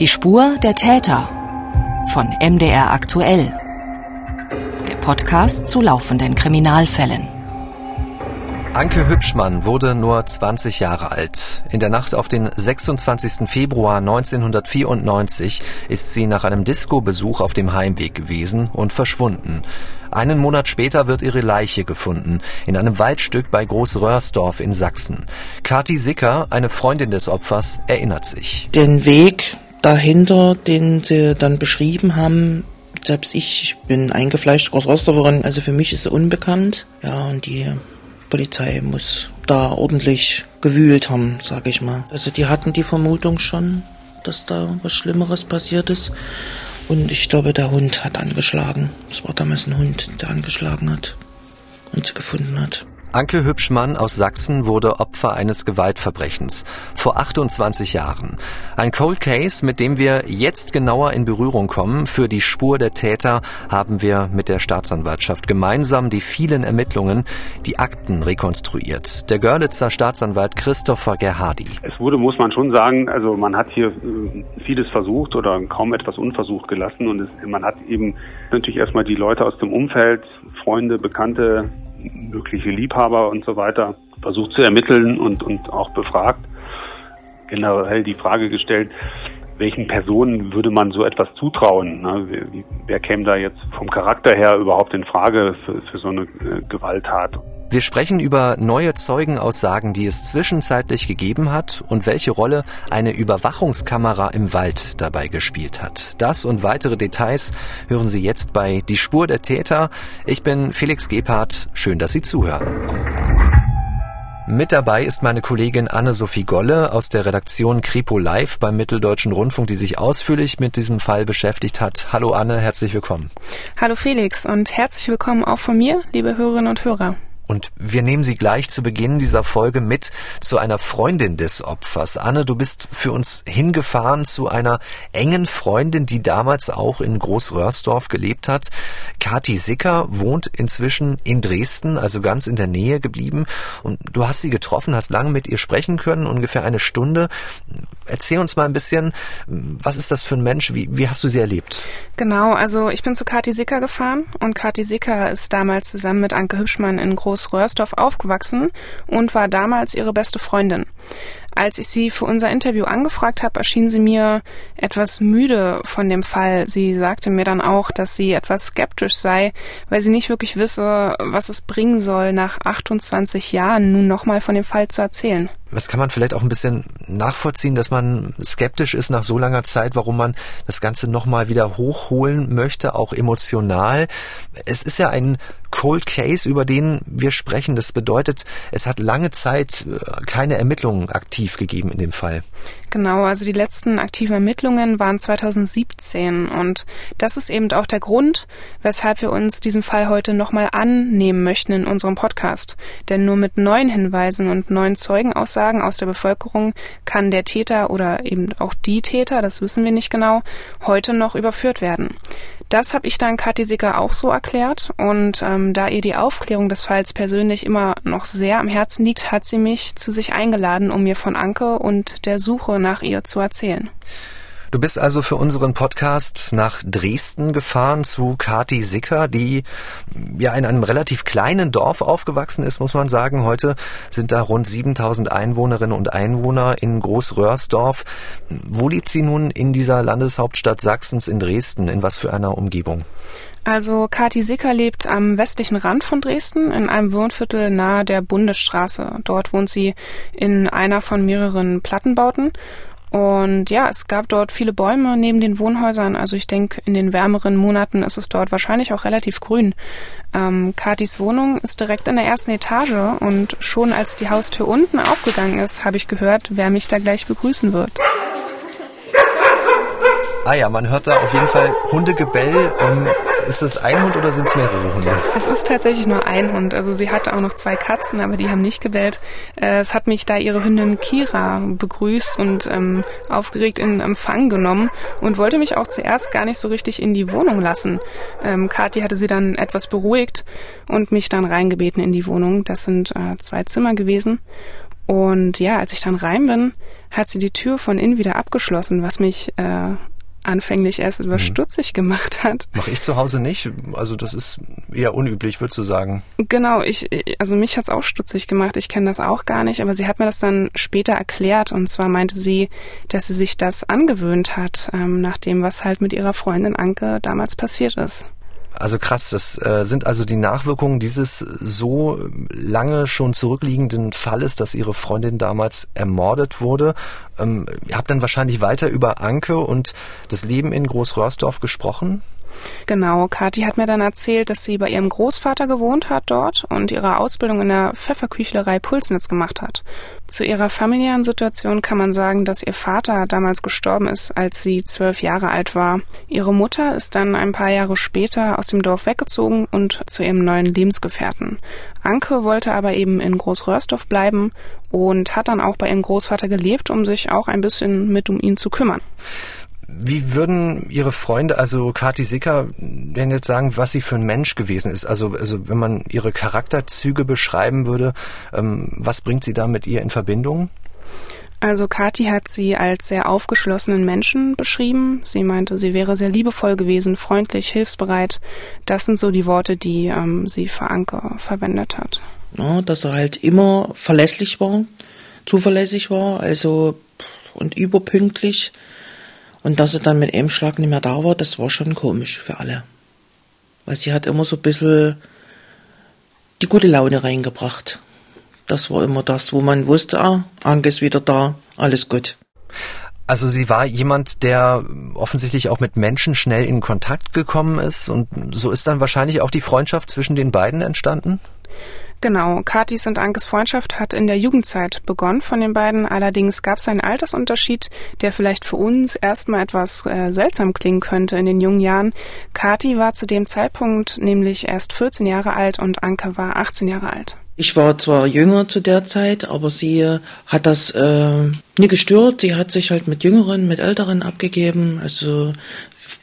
Die Spur der Täter von MDR aktuell. Der Podcast zu laufenden Kriminalfällen. Anke Hübschmann wurde nur 20 Jahre alt. In der Nacht auf den 26. Februar 1994 ist sie nach einem Disco-Besuch auf dem Heimweg gewesen und verschwunden. Einen Monat später wird ihre Leiche gefunden, in einem Waldstück bei Großröhrsdorf in Sachsen. Kati Sicker, eine Freundin des Opfers, erinnert sich. Den Weg dahinter, den sie dann beschrieben haben, selbst ich bin eingefleischt Großröhrsdorferin, also für mich ist sie unbekannt. Ja, und die Polizei muss da ordentlich gewühlt haben, sag ich mal. Also die hatten die Vermutung schon, dass da was Schlimmeres passiert ist. Und ich glaube, der Hund hat angeschlagen. Es war damals ein Hund, der angeschlagen hat und sie gefunden hat. Anke Hübschmann aus Sachsen wurde Opfer eines Gewaltverbrechens vor 28 Jahren. Ein Cold Case, mit dem wir jetzt genauer in Berührung kommen. Für die Spur der Täter haben wir mit der Staatsanwaltschaft gemeinsam die vielen Ermittlungen, die Akten rekonstruiert. Der Görlitzer Staatsanwalt Christopher Gerhardi. Es wurde, muss man schon sagen, also man hat hier äh, vieles versucht oder kaum etwas unversucht gelassen und es, man hat eben natürlich erstmal die Leute aus dem Umfeld, Freunde, Bekannte, mögliche Liebhaber und so weiter versucht zu ermitteln und, und auch befragt. Generell die Frage gestellt, welchen Personen würde man so etwas zutrauen? Ne? Wer, wer, käme da jetzt vom Charakter her überhaupt in Frage für, für so eine äh, Gewalttat? Wir sprechen über neue Zeugenaussagen, die es zwischenzeitlich gegeben hat und welche Rolle eine Überwachungskamera im Wald dabei gespielt hat. Das und weitere Details hören Sie jetzt bei Die Spur der Täter. Ich bin Felix Gebhardt. Schön, dass Sie zuhören. Mit dabei ist meine Kollegin Anne-Sophie Golle aus der Redaktion Kripo Live beim Mitteldeutschen Rundfunk, die sich ausführlich mit diesem Fall beschäftigt hat. Hallo Anne, herzlich willkommen. Hallo Felix und herzlich willkommen auch von mir, liebe Hörerinnen und Hörer. Und wir nehmen Sie gleich zu Beginn dieser Folge mit zu einer Freundin des Opfers. Anne, du bist für uns hingefahren zu einer engen Freundin, die damals auch in Großröhrsdorf gelebt hat. Kati Sicker wohnt inzwischen in Dresden, also ganz in der Nähe geblieben. Und du hast sie getroffen, hast lange mit ihr sprechen können, ungefähr eine Stunde. Erzähl uns mal ein bisschen, was ist das für ein Mensch? Wie, wie hast du sie erlebt? Genau, also ich bin zu Kati Sicker gefahren und Kati Sicker ist damals zusammen mit Anke Hübschmann in Groß-Röhrsdorf aufgewachsen und war damals ihre beste Freundin. Als ich sie für unser Interview angefragt habe, erschien sie mir etwas müde von dem Fall. Sie sagte mir dann auch, dass sie etwas skeptisch sei, weil sie nicht wirklich wisse, was es bringen soll, nach 28 Jahren nun nochmal von dem Fall zu erzählen. Das kann man vielleicht auch ein bisschen nachvollziehen, dass man skeptisch ist nach so langer Zeit, warum man das Ganze nochmal wieder hochholen möchte, auch emotional. Es ist ja ein Cold Case, über den wir sprechen. Das bedeutet, es hat lange Zeit äh, keine Ermittlungen aktiv gegeben in dem Fall. Genau, also die letzten aktiven Ermittlungen waren 2017 und das ist eben auch der Grund, weshalb wir uns diesen Fall heute nochmal annehmen möchten in unserem Podcast. Denn nur mit neuen Hinweisen und neuen Zeugenaussagen aus der Bevölkerung kann der Täter oder eben auch die Täter, das wissen wir nicht genau, heute noch überführt werden. Das habe ich dann Kathi Sicker auch so erklärt und ähm, da ihr die Aufklärung des Falls persönlich immer noch sehr am Herzen liegt, hat sie mich zu sich eingeladen, um mir von Anke und der Suche nach ihr zu erzählen. Du bist also für unseren Podcast nach Dresden gefahren zu Kati Sicker, die ja in einem relativ kleinen Dorf aufgewachsen ist, muss man sagen. Heute sind da rund 7000 Einwohnerinnen und Einwohner in Großröhrsdorf. Wo lebt sie nun in dieser Landeshauptstadt Sachsens in Dresden? In was für einer Umgebung? Also Kati Sicker lebt am westlichen Rand von Dresden in einem Wohnviertel nahe der Bundesstraße. Dort wohnt sie in einer von mehreren Plattenbauten und ja, es gab dort viele Bäume neben den Wohnhäusern. Also ich denke, in den wärmeren Monaten ist es dort wahrscheinlich auch relativ grün. Ähm, Katis Wohnung ist direkt in der ersten Etage und schon als die Haustür unten aufgegangen ist, habe ich gehört, wer mich da gleich begrüßen wird. Ah ja, man hört da auf jeden Fall Hundegebell. Ähm, ist das ein Hund oder sind es mehrere Hunde? Es ist tatsächlich nur ein Hund. Also sie hatte auch noch zwei Katzen, aber die haben nicht gebellt. Äh, es hat mich da ihre Hündin Kira begrüßt und ähm, aufgeregt in Empfang genommen und wollte mich auch zuerst gar nicht so richtig in die Wohnung lassen. Ähm, Kathi hatte sie dann etwas beruhigt und mich dann reingebeten in die Wohnung. Das sind äh, zwei Zimmer gewesen. Und ja, als ich dann rein bin, hat sie die Tür von innen wieder abgeschlossen, was mich äh, anfänglich erst etwas mhm. stutzig gemacht hat. Mache ich zu Hause nicht. Also das ist eher unüblich, würdest du sagen. Genau, ich, also mich hat's auch stutzig gemacht. Ich kenne das auch gar nicht, aber sie hat mir das dann später erklärt. Und zwar meinte sie, dass sie sich das angewöhnt hat, ähm, nach dem, was halt mit ihrer Freundin Anke damals passiert ist. Also krass, das äh, sind also die Nachwirkungen dieses so lange schon zurückliegenden Falles, dass ihre Freundin damals ermordet wurde. Ähm, ihr habt dann wahrscheinlich weiter über Anke und das Leben in Großröhrsdorf gesprochen? Genau, Kathi hat mir dann erzählt, dass sie bei ihrem Großvater gewohnt hat dort und ihre Ausbildung in der Pfefferküchlerei Pulsnitz gemacht hat. Zu ihrer familiären Situation kann man sagen, dass ihr Vater damals gestorben ist, als sie zwölf Jahre alt war. Ihre Mutter ist dann ein paar Jahre später aus dem Dorf weggezogen und zu ihrem neuen Lebensgefährten. Anke wollte aber eben in Großröhrsdorf bleiben und hat dann auch bei ihrem Großvater gelebt, um sich auch ein bisschen mit um ihn zu kümmern. Wie würden Ihre Freunde, also Kati Sicker, denn jetzt sagen, was sie für ein Mensch gewesen ist? Also, also wenn man ihre Charakterzüge beschreiben würde, ähm, was bringt sie da mit ihr in Verbindung? Also Kathi hat sie als sehr aufgeschlossenen Menschen beschrieben. Sie meinte, sie wäre sehr liebevoll gewesen, freundlich, hilfsbereit. Das sind so die Worte, die ähm, sie für Anke verwendet hat. Ja, dass er halt immer verlässlich war, zuverlässig war, also und überpünktlich. Und dass sie dann mit einem Schlag nicht mehr da war, das war schon komisch für alle. Weil sie hat immer so ein bisschen die gute Laune reingebracht. Das war immer das, wo man wusste, ah, Anke ist wieder da, alles gut. Also sie war jemand, der offensichtlich auch mit Menschen schnell in Kontakt gekommen ist und so ist dann wahrscheinlich auch die Freundschaft zwischen den beiden entstanden? Genau, Katis und Ankes Freundschaft hat in der Jugendzeit begonnen von den beiden. Allerdings gab es einen Altersunterschied, der vielleicht für uns erstmal etwas äh, seltsam klingen könnte in den jungen Jahren. Kati war zu dem Zeitpunkt nämlich erst 14 Jahre alt und Anke war 18 Jahre alt. Ich war zwar jünger zu der Zeit, aber sie hat das äh, nie gestört. Sie hat sich halt mit Jüngeren, mit Älteren abgegeben. Also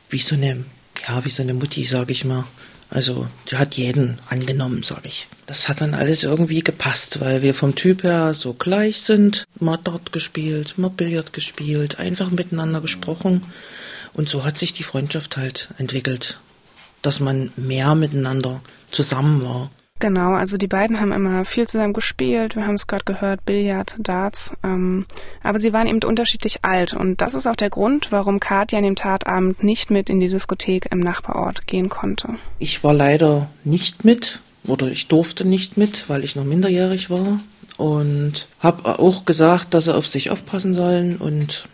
wie so eine, ja, wie so eine Mutti, sag ich mal. Also die hat jeden angenommen, sag ich. Das hat dann alles irgendwie gepasst, weil wir vom Typ her so gleich sind. Mal dort gespielt, mal Billard gespielt, einfach miteinander gesprochen. Und so hat sich die Freundschaft halt entwickelt, dass man mehr miteinander zusammen war. Genau, also die beiden haben immer viel zusammen gespielt. Wir haben es gerade gehört, Billard, Darts. Ähm, aber sie waren eben unterschiedlich alt. Und das ist auch der Grund, warum Katja an dem Tatabend nicht mit in die Diskothek im Nachbarort gehen konnte. Ich war leider nicht mit oder ich durfte nicht mit, weil ich noch minderjährig war. Und habe auch gesagt, dass sie auf sich aufpassen sollen. Und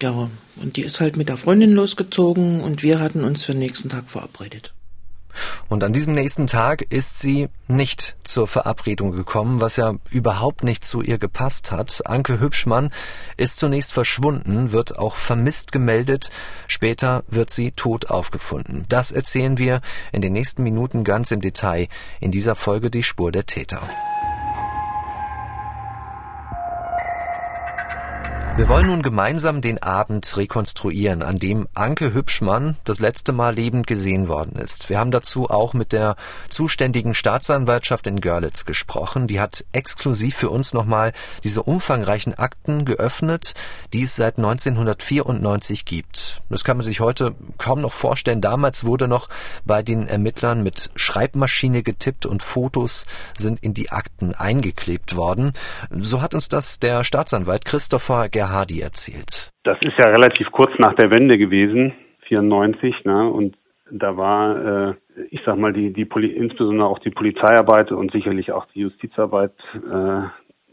ja, und die ist halt mit der Freundin losgezogen und wir hatten uns für den nächsten Tag verabredet. Und an diesem nächsten Tag ist sie nicht zur Verabredung gekommen, was ja überhaupt nicht zu ihr gepasst hat. Anke Hübschmann ist zunächst verschwunden, wird auch vermisst gemeldet. Später wird sie tot aufgefunden. Das erzählen wir in den nächsten Minuten ganz im Detail in dieser Folge Die Spur der Täter. Wir wollen nun gemeinsam den Abend rekonstruieren, an dem Anke Hübschmann das letzte Mal lebend gesehen worden ist. Wir haben dazu auch mit der zuständigen Staatsanwaltschaft in Görlitz gesprochen. Die hat exklusiv für uns nochmal diese umfangreichen Akten geöffnet, die es seit 1994 gibt. Das kann man sich heute kaum noch vorstellen. Damals wurde noch bei den Ermittlern mit Schreibmaschine getippt und Fotos sind in die Akten eingeklebt worden. So hat uns das der Staatsanwalt Christopher Ger Hardy erzählt. Das ist ja relativ kurz nach der Wende gewesen, 94, ne? Und da war, äh, ich sag mal, die, die Poli insbesondere auch die Polizeiarbeit und sicherlich auch die Justizarbeit äh,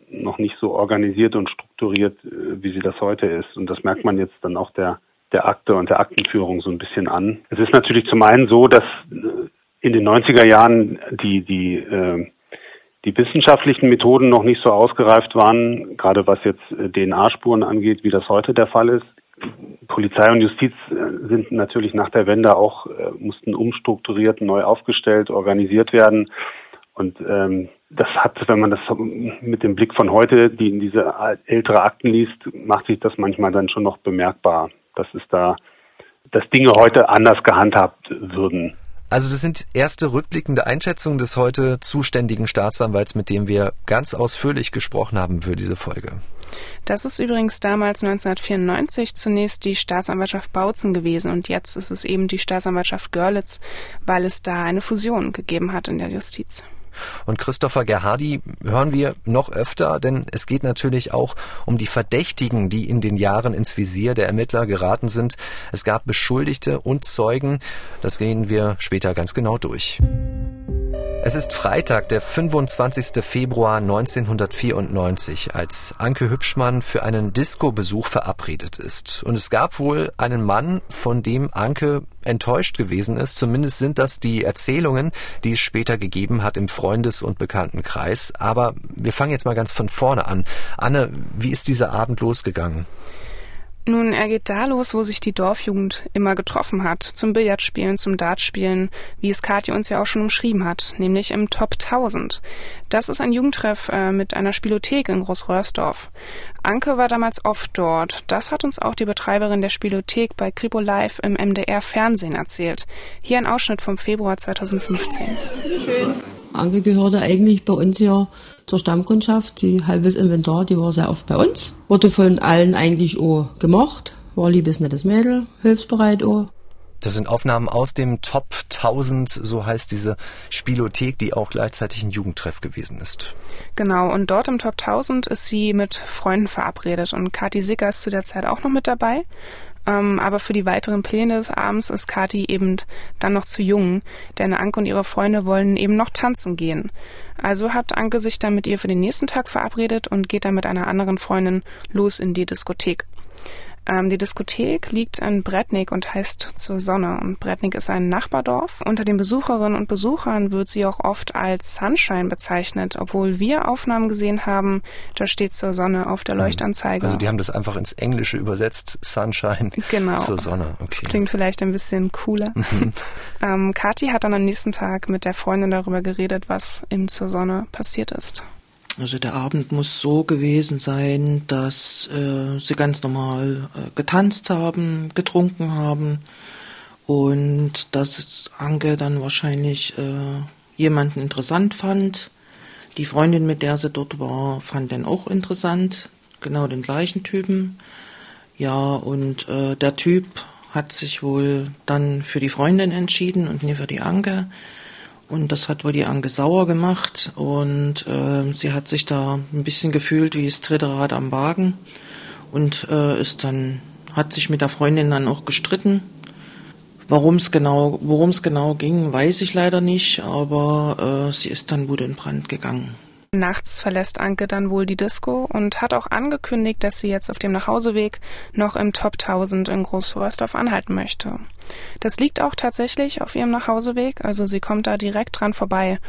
noch nicht so organisiert und strukturiert, äh, wie sie das heute ist. Und das merkt man jetzt dann auch der, der Akte und der Aktenführung so ein bisschen an. Es ist natürlich zum einen so, dass äh, in den 90er Jahren die, die äh, die wissenschaftlichen Methoden noch nicht so ausgereift waren, gerade was jetzt äh, DNA-Spuren angeht, wie das heute der Fall ist. Polizei und Justiz äh, sind natürlich nach der Wende auch, äh, mussten umstrukturiert, neu aufgestellt, organisiert werden. Und ähm, das hat, wenn man das mit dem Blick von heute, die in diese ältere Akten liest, macht sich das manchmal dann schon noch bemerkbar, dass es da, dass Dinge heute anders gehandhabt würden. Also das sind erste rückblickende Einschätzungen des heute zuständigen Staatsanwalts, mit dem wir ganz ausführlich gesprochen haben für diese Folge. Das ist übrigens damals 1994 zunächst die Staatsanwaltschaft Bautzen gewesen und jetzt ist es eben die Staatsanwaltschaft Görlitz, weil es da eine Fusion gegeben hat in der Justiz. Und Christopher Gerhardi hören wir noch öfter, denn es geht natürlich auch um die Verdächtigen, die in den Jahren ins Visier der Ermittler geraten sind. Es gab Beschuldigte und Zeugen. Das gehen wir später ganz genau durch. Es ist Freitag, der 25. Februar 1994, als Anke Hübschmann für einen Disco-Besuch verabredet ist. Und es gab wohl einen Mann, von dem Anke enttäuscht gewesen ist. Zumindest sind das die Erzählungen, die es später gegeben hat im Freundes- und Bekanntenkreis. Aber wir fangen jetzt mal ganz von vorne an. Anne, wie ist dieser Abend losgegangen? Nun, er geht da los, wo sich die Dorfjugend immer getroffen hat, zum Billardspielen, zum Dartspielen, wie es Katja uns ja auch schon umschrieben hat, nämlich im Top 1000. Das ist ein Jugendtreff äh, mit einer Spielothek in Großröhrsdorf. Anke war damals oft dort. Das hat uns auch die Betreiberin der Spielothek bei Kripo Live im MDR Fernsehen erzählt. Hier ein Ausschnitt vom Februar 2015. Schön. Anke gehörte eigentlich bei uns ja zur Stammkundschaft. Die halbes Inventar, die war sehr oft bei uns. Wurde von allen eigentlich auch gemocht. War liebes, nettes Mädel, hilfsbereit auch. Das sind Aufnahmen aus dem Top 1000, so heißt diese Spielothek, die auch gleichzeitig ein Jugendtreff gewesen ist. Genau, und dort im Top 1000 ist sie mit Freunden verabredet und Kathi Sicker ist zu der Zeit auch noch mit dabei. Ähm, aber für die weiteren Pläne des Abends ist Kati eben dann noch zu jung, denn Anke und ihre Freunde wollen eben noch tanzen gehen. Also hat Anke sich dann mit ihr für den nächsten Tag verabredet und geht dann mit einer anderen Freundin los in die Diskothek. Ähm, die Diskothek liegt in Bretnik und heißt zur Sonne. Und Bretnik ist ein Nachbardorf. Unter den Besucherinnen und Besuchern wird sie auch oft als Sunshine bezeichnet, obwohl wir Aufnahmen gesehen haben, da steht zur Sonne auf der Leuchtanzeige. Also die haben das einfach ins Englische übersetzt, Sunshine genau. zur Sonne. Okay. Das klingt vielleicht ein bisschen cooler. Mhm. ähm, Kathi hat dann am nächsten Tag mit der Freundin darüber geredet, was im zur Sonne passiert ist. Also der Abend muss so gewesen sein, dass äh, sie ganz normal äh, getanzt haben, getrunken haben und dass Anke dann wahrscheinlich äh, jemanden interessant fand. Die Freundin, mit der sie dort war, fand den auch interessant, genau den gleichen Typen. Ja, und äh, der Typ hat sich wohl dann für die Freundin entschieden und nie für die Anke. Und das hat wohl die Anke sauer gemacht und äh, sie hat sich da ein bisschen gefühlt wie das dritte Rad am Wagen und äh, ist dann, hat sich mit der Freundin dann auch gestritten. Warum es genau, worum es genau ging, weiß ich leider nicht, aber äh, sie ist dann wohl in Brand gegangen. Nachts verlässt Anke dann wohl die Disco und hat auch angekündigt, dass sie jetzt auf dem Nachhauseweg noch im Top 1000 in Großröhrsdorf anhalten möchte. Das liegt auch tatsächlich auf ihrem Nachhauseweg, also sie kommt da direkt dran vorbei.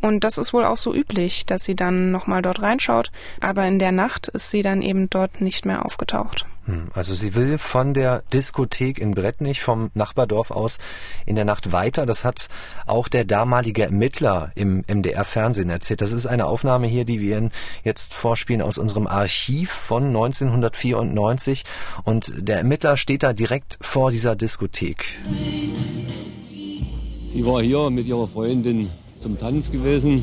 Und das ist wohl auch so üblich, dass sie dann nochmal dort reinschaut, aber in der Nacht ist sie dann eben dort nicht mehr aufgetaucht. Hm, also sie will von der Diskothek in Brettnich vom Nachbardorf aus in der Nacht weiter. Das hat auch der damalige Ermittler im MDR-Fernsehen erzählt. Das ist eine Aufnahme hier, die wir Ihnen jetzt vorspielen aus unserem Archiv von 1994. Und der Ermittler steht da direkt vor dieser Diskothek. Sie war hier mit ihrer Freundin zum Tanz gewesen.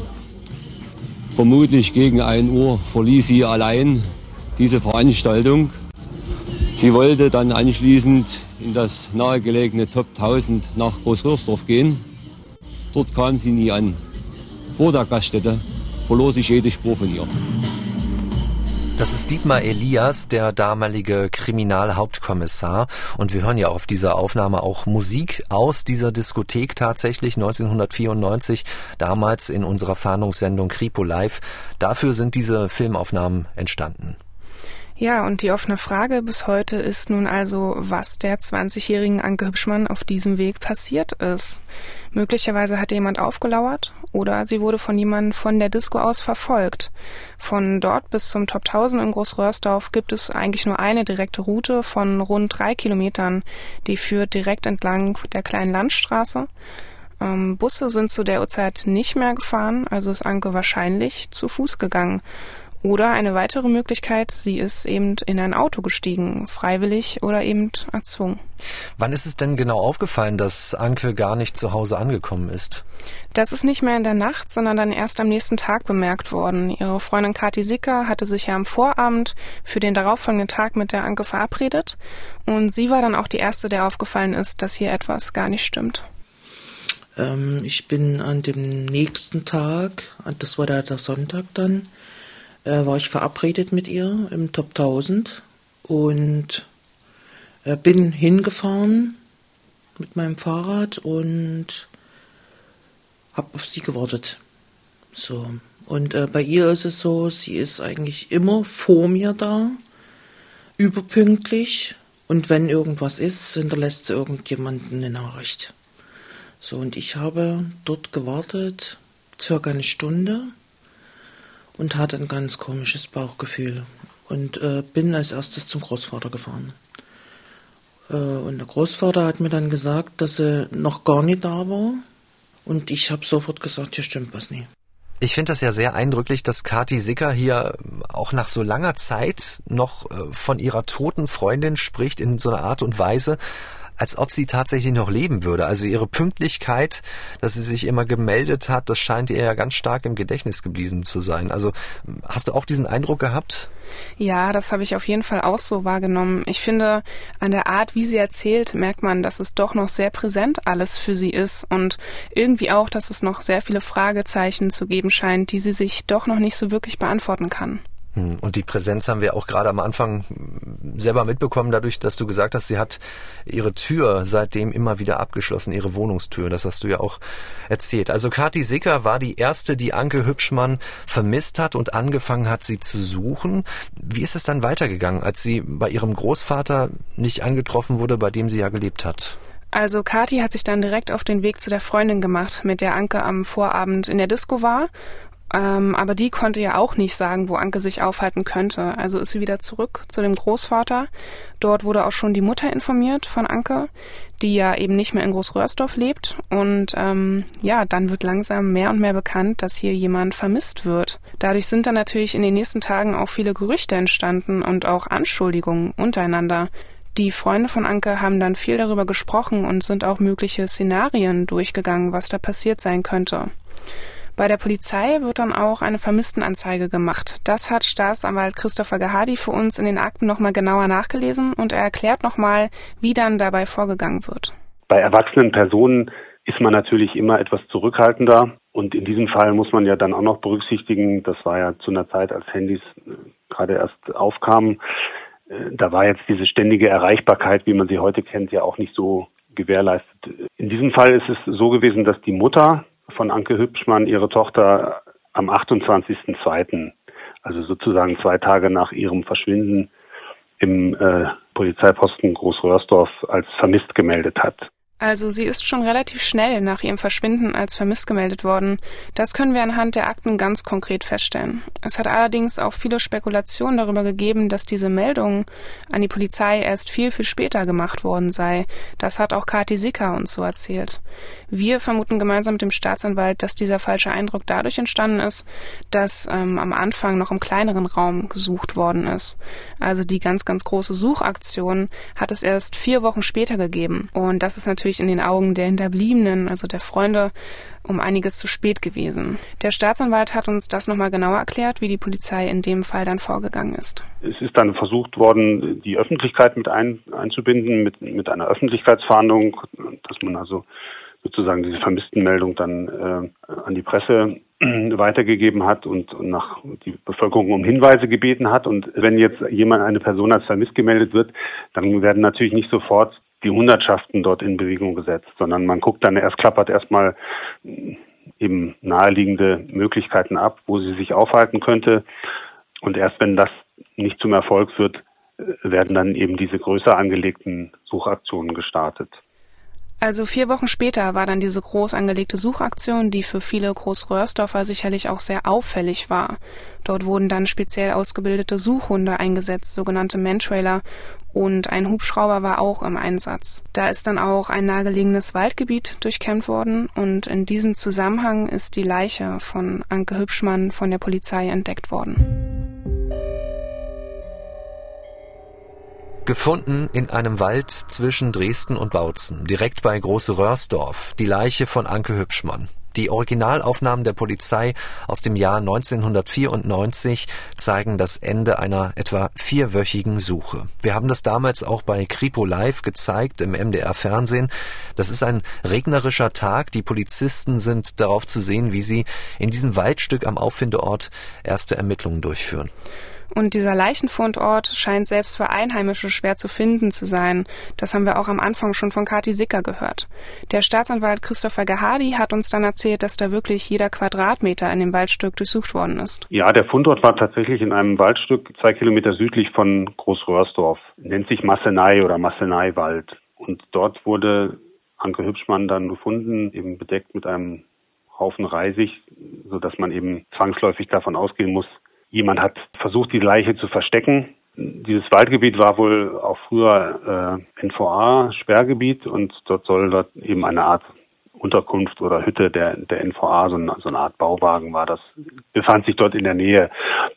Vermutlich gegen 1 Uhr verließ sie allein diese Veranstaltung. Sie wollte dann anschließend in das nahegelegene Top 1000 nach Großröhrsdorf gehen. Dort kam sie nie an. Vor der Gaststätte verlor sich jede Spur von ihr. Das ist Dietmar Elias, der damalige Kriminalhauptkommissar. Und wir hören ja auf dieser Aufnahme auch Musik aus dieser Diskothek tatsächlich 1994, damals in unserer Fahndungssendung Kripo Live. Dafür sind diese Filmaufnahmen entstanden. Ja, und die offene Frage bis heute ist nun also, was der 20-jährigen Anke Hübschmann auf diesem Weg passiert ist. Möglicherweise hat jemand aufgelauert oder sie wurde von jemandem von der Disco aus verfolgt. Von dort bis zum Top 1000 in Großröhrsdorf gibt es eigentlich nur eine direkte Route von rund drei Kilometern, die führt direkt entlang der kleinen Landstraße. Ähm, Busse sind zu der Uhrzeit nicht mehr gefahren, also ist Anke wahrscheinlich zu Fuß gegangen. Oder eine weitere Möglichkeit, sie ist eben in ein Auto gestiegen, freiwillig oder eben erzwungen. Wann ist es denn genau aufgefallen, dass Anke gar nicht zu Hause angekommen ist? Das ist nicht mehr in der Nacht, sondern dann erst am nächsten Tag bemerkt worden. Ihre Freundin Kathi Sicker hatte sich ja am Vorabend für den darauffolgenden Tag mit der Anke verabredet und sie war dann auch die erste, der aufgefallen ist, dass hier etwas gar nicht stimmt. Ähm, ich bin an dem nächsten Tag, das war der, der Sonntag dann, äh, war ich verabredet mit ihr im Top 1000 und äh, bin hingefahren mit meinem Fahrrad und habe auf sie gewartet. So. Und äh, bei ihr ist es so, sie ist eigentlich immer vor mir da, überpünktlich. Und wenn irgendwas ist, hinterlässt sie irgendjemanden eine Nachricht. So, und ich habe dort gewartet, circa eine Stunde und hatte ein ganz komisches Bauchgefühl und äh, bin als erstes zum Großvater gefahren. Äh, und der Großvater hat mir dann gesagt, dass er noch gar nicht da war und ich habe sofort gesagt, hier stimmt was nie. Ich finde das ja sehr eindrücklich, dass Kati Sicker hier auch nach so langer Zeit noch äh, von ihrer toten Freundin spricht in so einer Art und Weise, als ob sie tatsächlich noch leben würde. Also ihre Pünktlichkeit, dass sie sich immer gemeldet hat, das scheint ihr ja ganz stark im Gedächtnis geblieben zu sein. Also hast du auch diesen Eindruck gehabt? Ja, das habe ich auf jeden Fall auch so wahrgenommen. Ich finde, an der Art, wie sie erzählt, merkt man, dass es doch noch sehr präsent alles für sie ist und irgendwie auch, dass es noch sehr viele Fragezeichen zu geben scheint, die sie sich doch noch nicht so wirklich beantworten kann. Hm, und die Präsenz haben wir auch gerade am Anfang selber mitbekommen, dadurch, dass du gesagt hast, sie hat ihre Tür seitdem immer wieder abgeschlossen, ihre Wohnungstür. Das hast du ja auch erzählt. Also Kathi Sicker war die erste, die Anke Hübschmann vermisst hat und angefangen hat, sie zu suchen. Wie ist es dann weitergegangen, als sie bei ihrem Großvater nicht angetroffen wurde, bei dem sie ja gelebt hat? Also Kathi hat sich dann direkt auf den Weg zu der Freundin gemacht, mit der Anke am Vorabend in der Disco war ähm, aber die konnte ja auch nicht sagen, wo Anke sich aufhalten könnte. Also ist sie wieder zurück zu dem Großvater. Dort wurde auch schon die Mutter informiert von Anke, die ja eben nicht mehr in Großröhrsdorf lebt. Und ähm, ja, dann wird langsam mehr und mehr bekannt, dass hier jemand vermisst wird. Dadurch sind dann natürlich in den nächsten Tagen auch viele Gerüchte entstanden und auch Anschuldigungen untereinander. Die Freunde von Anke haben dann viel darüber gesprochen und sind auch mögliche Szenarien durchgegangen, was da passiert sein könnte. Bei der Polizei wird dann auch eine Vermisstenanzeige gemacht. Das hat Staatsanwalt Christopher Gehadi für uns in den Akten nochmal genauer nachgelesen und er erklärt nochmal, wie dann dabei vorgegangen wird. Bei erwachsenen Personen ist man natürlich immer etwas zurückhaltender. Und in diesem Fall muss man ja dann auch noch berücksichtigen, das war ja zu einer Zeit, als Handys äh, gerade erst aufkamen, äh, da war jetzt diese ständige Erreichbarkeit, wie man sie heute kennt, ja auch nicht so gewährleistet. In diesem Fall ist es so gewesen, dass die Mutter von Anke Hübschmann ihre Tochter am 28.02., also sozusagen zwei Tage nach ihrem Verschwinden im äh, Polizeiposten Großröhrsdorf als vermisst gemeldet hat. Also sie ist schon relativ schnell nach ihrem Verschwinden als vermisst gemeldet worden. Das können wir anhand der Akten ganz konkret feststellen. Es hat allerdings auch viele Spekulationen darüber gegeben, dass diese Meldung an die Polizei erst viel, viel später gemacht worden sei. Das hat auch Kati Sicker uns so erzählt. Wir vermuten gemeinsam mit dem Staatsanwalt, dass dieser falsche Eindruck dadurch entstanden ist, dass ähm, am Anfang noch im kleineren Raum gesucht worden ist. Also die ganz, ganz große Suchaktion hat es erst vier Wochen später gegeben. Und das ist natürlich natürlich in den Augen der Hinterbliebenen, also der Freunde, um einiges zu spät gewesen. Der Staatsanwalt hat uns das nochmal genauer erklärt, wie die Polizei in dem Fall dann vorgegangen ist. Es ist dann versucht worden, die Öffentlichkeit mit ein, einzubinden, mit, mit einer Öffentlichkeitsfahndung, dass man also sozusagen diese Vermisstenmeldung dann äh, an die Presse weitergegeben hat und, und nach die Bevölkerung um Hinweise gebeten hat. Und wenn jetzt jemand, eine Person als vermisst gemeldet wird, dann werden natürlich nicht sofort die Hundertschaften dort in Bewegung gesetzt, sondern man guckt dann erst, klappert erstmal eben naheliegende Möglichkeiten ab, wo sie sich aufhalten könnte. Und erst wenn das nicht zum Erfolg wird, werden dann eben diese größer angelegten Suchaktionen gestartet. Also vier Wochen später war dann diese groß angelegte Suchaktion, die für viele Großröhrsdorfer sicherlich auch sehr auffällig war. Dort wurden dann speziell ausgebildete Suchhunde eingesetzt, sogenannte Mantrailer, und ein Hubschrauber war auch im Einsatz. Da ist dann auch ein nahegelegenes Waldgebiet durchkämmt worden und in diesem Zusammenhang ist die Leiche von Anke Hübschmann von der Polizei entdeckt worden. Gefunden in einem Wald zwischen Dresden und Bautzen, direkt bei Große Röhrsdorf, die Leiche von Anke Hübschmann. Die Originalaufnahmen der Polizei aus dem Jahr 1994 zeigen das Ende einer etwa vierwöchigen Suche. Wir haben das damals auch bei Kripo Live gezeigt im MDR Fernsehen. Das ist ein regnerischer Tag. Die Polizisten sind darauf zu sehen, wie sie in diesem Waldstück am Auffindeort erste Ermittlungen durchführen. Und dieser Leichenfundort scheint selbst für Einheimische schwer zu finden zu sein. Das haben wir auch am Anfang schon von Kati Sicker gehört. Der Staatsanwalt Christopher Gehadi hat uns dann erzählt, dass da wirklich jeder Quadratmeter in dem Waldstück durchsucht worden ist. Ja, der Fundort war tatsächlich in einem Waldstück zwei Kilometer südlich von Großröhrsdorf. Nennt sich Massenei oder Massenei-Wald. Und dort wurde Anke Hübschmann dann gefunden, eben bedeckt mit einem Haufen Reisig, so dass man eben zwangsläufig davon ausgehen muss, Jemand hat versucht, die Leiche zu verstecken. Dieses Waldgebiet war wohl auch früher äh, NVA-Sperrgebiet und dort soll dort eben eine Art Unterkunft oder Hütte der, der NVA, so eine, so eine Art Bauwagen war das, befand sich dort in der Nähe.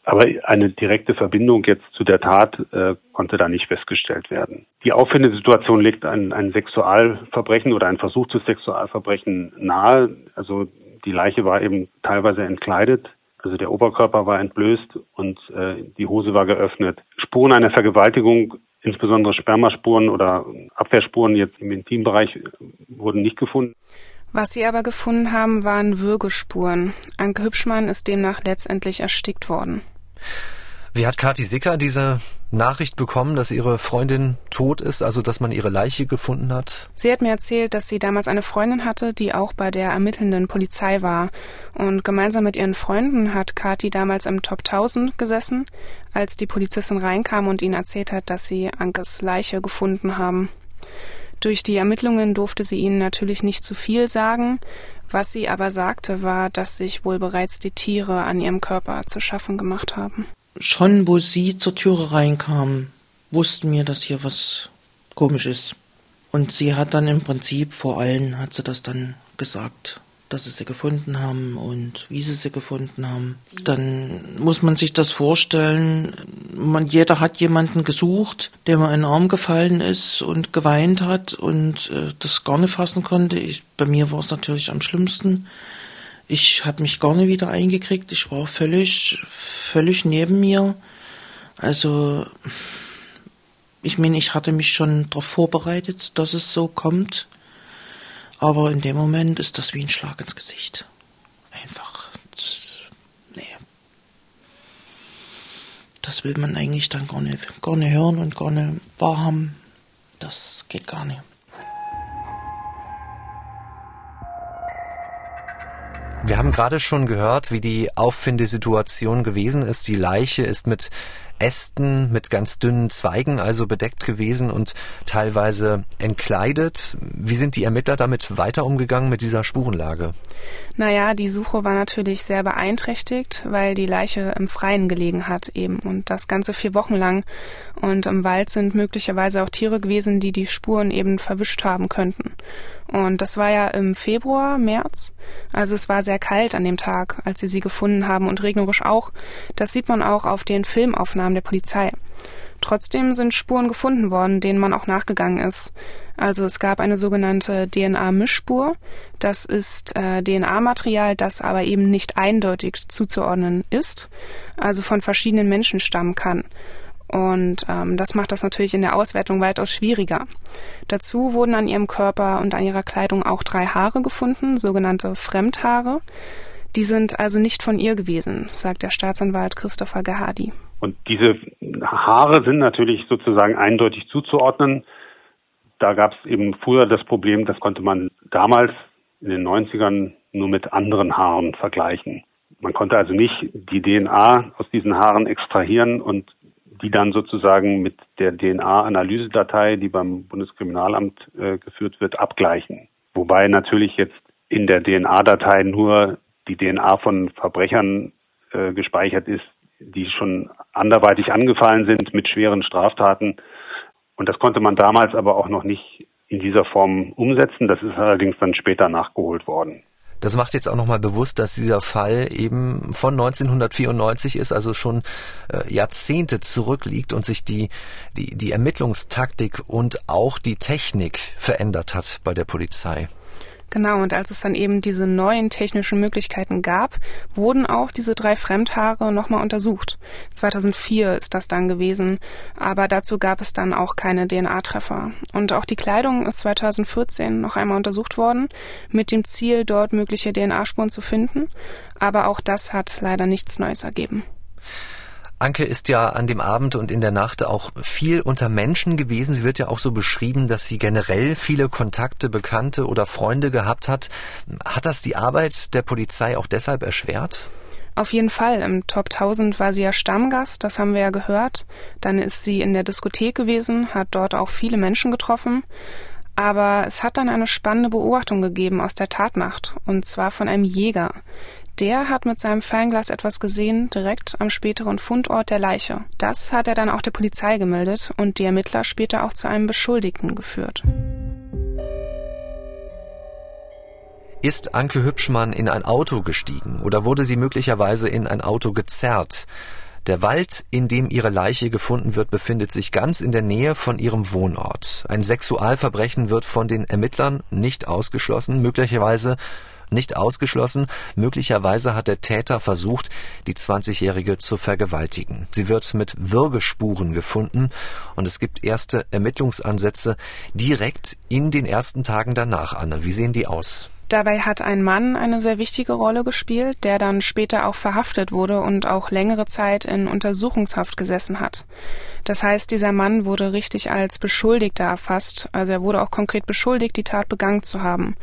Aber eine direkte Verbindung jetzt zu der Tat äh, konnte da nicht festgestellt werden. Die Auffindesituation legt ein, ein Sexualverbrechen oder ein Versuch zu Sexualverbrechen nahe. Also die Leiche war eben teilweise entkleidet also der Oberkörper war entblößt und äh, die Hose war geöffnet. Spuren einer Vergewaltigung, insbesondere Spermaspuren oder Abwehrspuren jetzt im Intimbereich wurden nicht gefunden. Was sie aber gefunden haben, waren Würgespuren. Anke Hübschmann ist demnach letztendlich erstickt worden. Wie hat Kathi Sicker diese Nachricht bekommen, dass ihre Freundin tot ist, also dass man ihre Leiche gefunden hat? Sie hat mir erzählt, dass sie damals eine Freundin hatte, die auch bei der ermittelnden Polizei war. Und gemeinsam mit ihren Freunden hat Kathi damals im Top 1000 gesessen, als die Polizistin reinkam und ihnen erzählt hat, dass sie Ankes Leiche gefunden haben. Durch die Ermittlungen durfte sie ihnen natürlich nicht zu viel sagen. Was sie aber sagte, war, dass sich wohl bereits die Tiere an ihrem Körper zu schaffen gemacht haben schon, wo sie zur Türe reinkam, wussten wir, dass hier was komisch ist. Und sie hat dann im Prinzip vor allen, hat sie das dann gesagt, dass sie sie gefunden haben und wie sie sie gefunden haben. Dann muss man sich das vorstellen, man, jeder hat jemanden gesucht, der mal in den Arm gefallen ist und geweint hat und äh, das gar nicht fassen konnte. Ich, bei mir war es natürlich am schlimmsten. Ich habe mich gar nicht wieder eingekriegt. Ich war völlig, völlig neben mir. Also, ich meine, ich hatte mich schon darauf vorbereitet, dass es so kommt. Aber in dem Moment ist das wie ein Schlag ins Gesicht. Einfach. Das, nee. Das will man eigentlich dann gar nicht, gar nicht hören und gar nicht wahrhaben. Das geht gar nicht. Wir haben gerade schon gehört, wie die Auffindesituation gewesen ist. Die Leiche ist mit Ästen, mit ganz dünnen Zweigen also bedeckt gewesen und teilweise entkleidet. Wie sind die Ermittler damit weiter umgegangen mit dieser Spurenlage? Naja, die Suche war natürlich sehr beeinträchtigt, weil die Leiche im Freien gelegen hat eben und das ganze vier Wochen lang. Und im Wald sind möglicherweise auch Tiere gewesen, die die Spuren eben verwischt haben könnten. Und das war ja im Februar, März. Also es war sehr kalt an dem Tag, als sie sie gefunden haben und regnerisch auch. Das sieht man auch auf den Filmaufnahmen der Polizei. Trotzdem sind Spuren gefunden worden, denen man auch nachgegangen ist. Also es gab eine sogenannte DNA-Mischspur. Das ist äh, DNA-Material, das aber eben nicht eindeutig zuzuordnen ist, also von verschiedenen Menschen stammen kann. Und ähm, das macht das natürlich in der Auswertung weitaus schwieriger. Dazu wurden an ihrem Körper und an ihrer Kleidung auch drei Haare gefunden, sogenannte Fremdhaare. Die sind also nicht von ihr gewesen, sagt der Staatsanwalt Christopher Gehadi. Und diese Haare sind natürlich sozusagen eindeutig zuzuordnen. Da gab es eben früher das Problem, das konnte man damals in den 90ern nur mit anderen Haaren vergleichen. Man konnte also nicht die DNA aus diesen Haaren extrahieren und die dann sozusagen mit der DNA-Analysedatei, die beim Bundeskriminalamt äh, geführt wird, abgleichen. Wobei natürlich jetzt in der DNA-Datei nur die DNA von Verbrechern äh, gespeichert ist, die schon anderweitig angefallen sind mit schweren Straftaten. Und das konnte man damals aber auch noch nicht in dieser Form umsetzen. Das ist allerdings dann später nachgeholt worden. Das macht jetzt auch nochmal bewusst, dass dieser Fall eben von 1994 ist, also schon äh, Jahrzehnte zurückliegt und sich die, die, die Ermittlungstaktik und auch die Technik verändert hat bei der Polizei. Genau, und als es dann eben diese neuen technischen Möglichkeiten gab, wurden auch diese drei Fremdhaare nochmal untersucht. 2004 ist das dann gewesen, aber dazu gab es dann auch keine DNA-Treffer. Und auch die Kleidung ist 2014 noch einmal untersucht worden, mit dem Ziel, dort mögliche DNA-Spuren zu finden, aber auch das hat leider nichts Neues ergeben. Anke ist ja an dem Abend und in der Nacht auch viel unter Menschen gewesen. Sie wird ja auch so beschrieben, dass sie generell viele Kontakte, Bekannte oder Freunde gehabt hat. Hat das die Arbeit der Polizei auch deshalb erschwert? Auf jeden Fall. Im Top 1000 war sie ja Stammgast, das haben wir ja gehört. Dann ist sie in der Diskothek gewesen, hat dort auch viele Menschen getroffen. Aber es hat dann eine spannende Beobachtung gegeben aus der Tatnacht, und zwar von einem Jäger. Der hat mit seinem Fernglas etwas gesehen, direkt am späteren Fundort der Leiche. Das hat er dann auch der Polizei gemeldet und die Ermittler später auch zu einem Beschuldigten geführt. Ist Anke Hübschmann in ein Auto gestiegen oder wurde sie möglicherweise in ein Auto gezerrt? Der Wald, in dem ihre Leiche gefunden wird, befindet sich ganz in der Nähe von ihrem Wohnort. Ein Sexualverbrechen wird von den Ermittlern nicht ausgeschlossen. Möglicherweise nicht ausgeschlossen, möglicherweise hat der Täter versucht, die 20-Jährige zu vergewaltigen. Sie wird mit Würgespuren gefunden und es gibt erste Ermittlungsansätze direkt in den ersten Tagen danach, Anne. Wie sehen die aus? Dabei hat ein Mann eine sehr wichtige Rolle gespielt, der dann später auch verhaftet wurde und auch längere Zeit in Untersuchungshaft gesessen hat. Das heißt, dieser Mann wurde richtig als Beschuldigter erfasst, also er wurde auch konkret beschuldigt, die Tat begangen zu haben.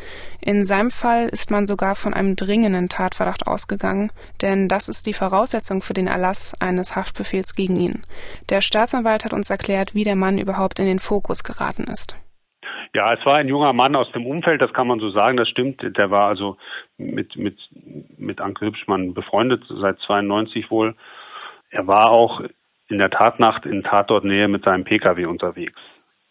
In seinem Fall ist man sogar von einem dringenden Tatverdacht ausgegangen, denn das ist die Voraussetzung für den Erlass eines Haftbefehls gegen ihn. Der Staatsanwalt hat uns erklärt, wie der Mann überhaupt in den Fokus geraten ist. Ja, es war ein junger Mann aus dem Umfeld, das kann man so sagen, das stimmt. Der war also mit, mit, mit Anke Hübschmann befreundet, seit 92 wohl. Er war auch in der Tatnacht in Tatortnähe mit seinem Pkw unterwegs.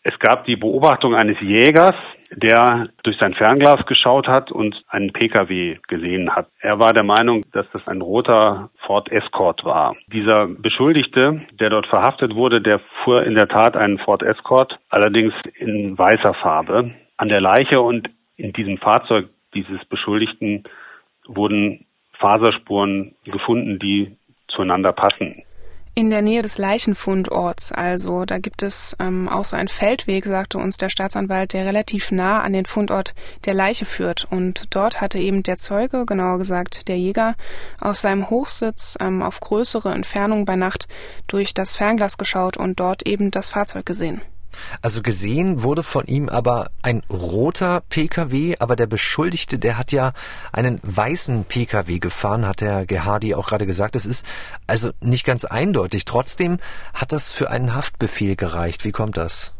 Es gab die Beobachtung eines Jägers, der durch sein Fernglas geschaut hat und einen Pkw gesehen hat. Er war der Meinung, dass das ein roter Ford Escort war. Dieser Beschuldigte, der dort verhaftet wurde, der fuhr in der Tat einen Ford Escort, allerdings in weißer Farbe. An der Leiche und in diesem Fahrzeug dieses Beschuldigten wurden Faserspuren gefunden, die zueinander passen. In der Nähe des Leichenfundorts, also da gibt es ähm, auch so einen Feldweg, sagte uns der Staatsanwalt, der relativ nah an den Fundort der Leiche führt. Und dort hatte eben der Zeuge, genauer gesagt der Jäger, auf seinem Hochsitz ähm, auf größere Entfernung bei Nacht durch das Fernglas geschaut und dort eben das Fahrzeug gesehen. Also gesehen wurde von ihm aber ein roter Pkw, aber der Beschuldigte, der hat ja einen weißen Pkw gefahren, hat der Gehadi auch gerade gesagt. Das ist also nicht ganz eindeutig. Trotzdem hat das für einen Haftbefehl gereicht. Wie kommt das?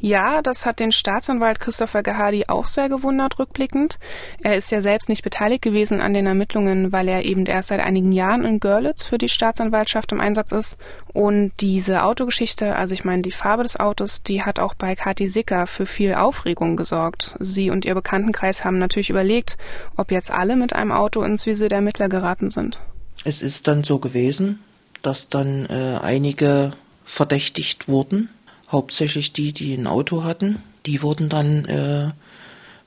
Ja, das hat den Staatsanwalt Christopher Gehadi auch sehr gewundert rückblickend. Er ist ja selbst nicht beteiligt gewesen an den Ermittlungen, weil er eben erst seit einigen Jahren in Görlitz für die Staatsanwaltschaft im Einsatz ist. Und diese Autogeschichte, also ich meine die Farbe des Autos, die hat auch bei Kati Sicker für viel Aufregung gesorgt. Sie und ihr Bekanntenkreis haben natürlich überlegt, ob jetzt alle mit einem Auto ins Visier der Ermittler geraten sind. Es ist dann so gewesen, dass dann äh, einige verdächtigt wurden hauptsächlich die, die ein Auto hatten. Die wurden dann äh,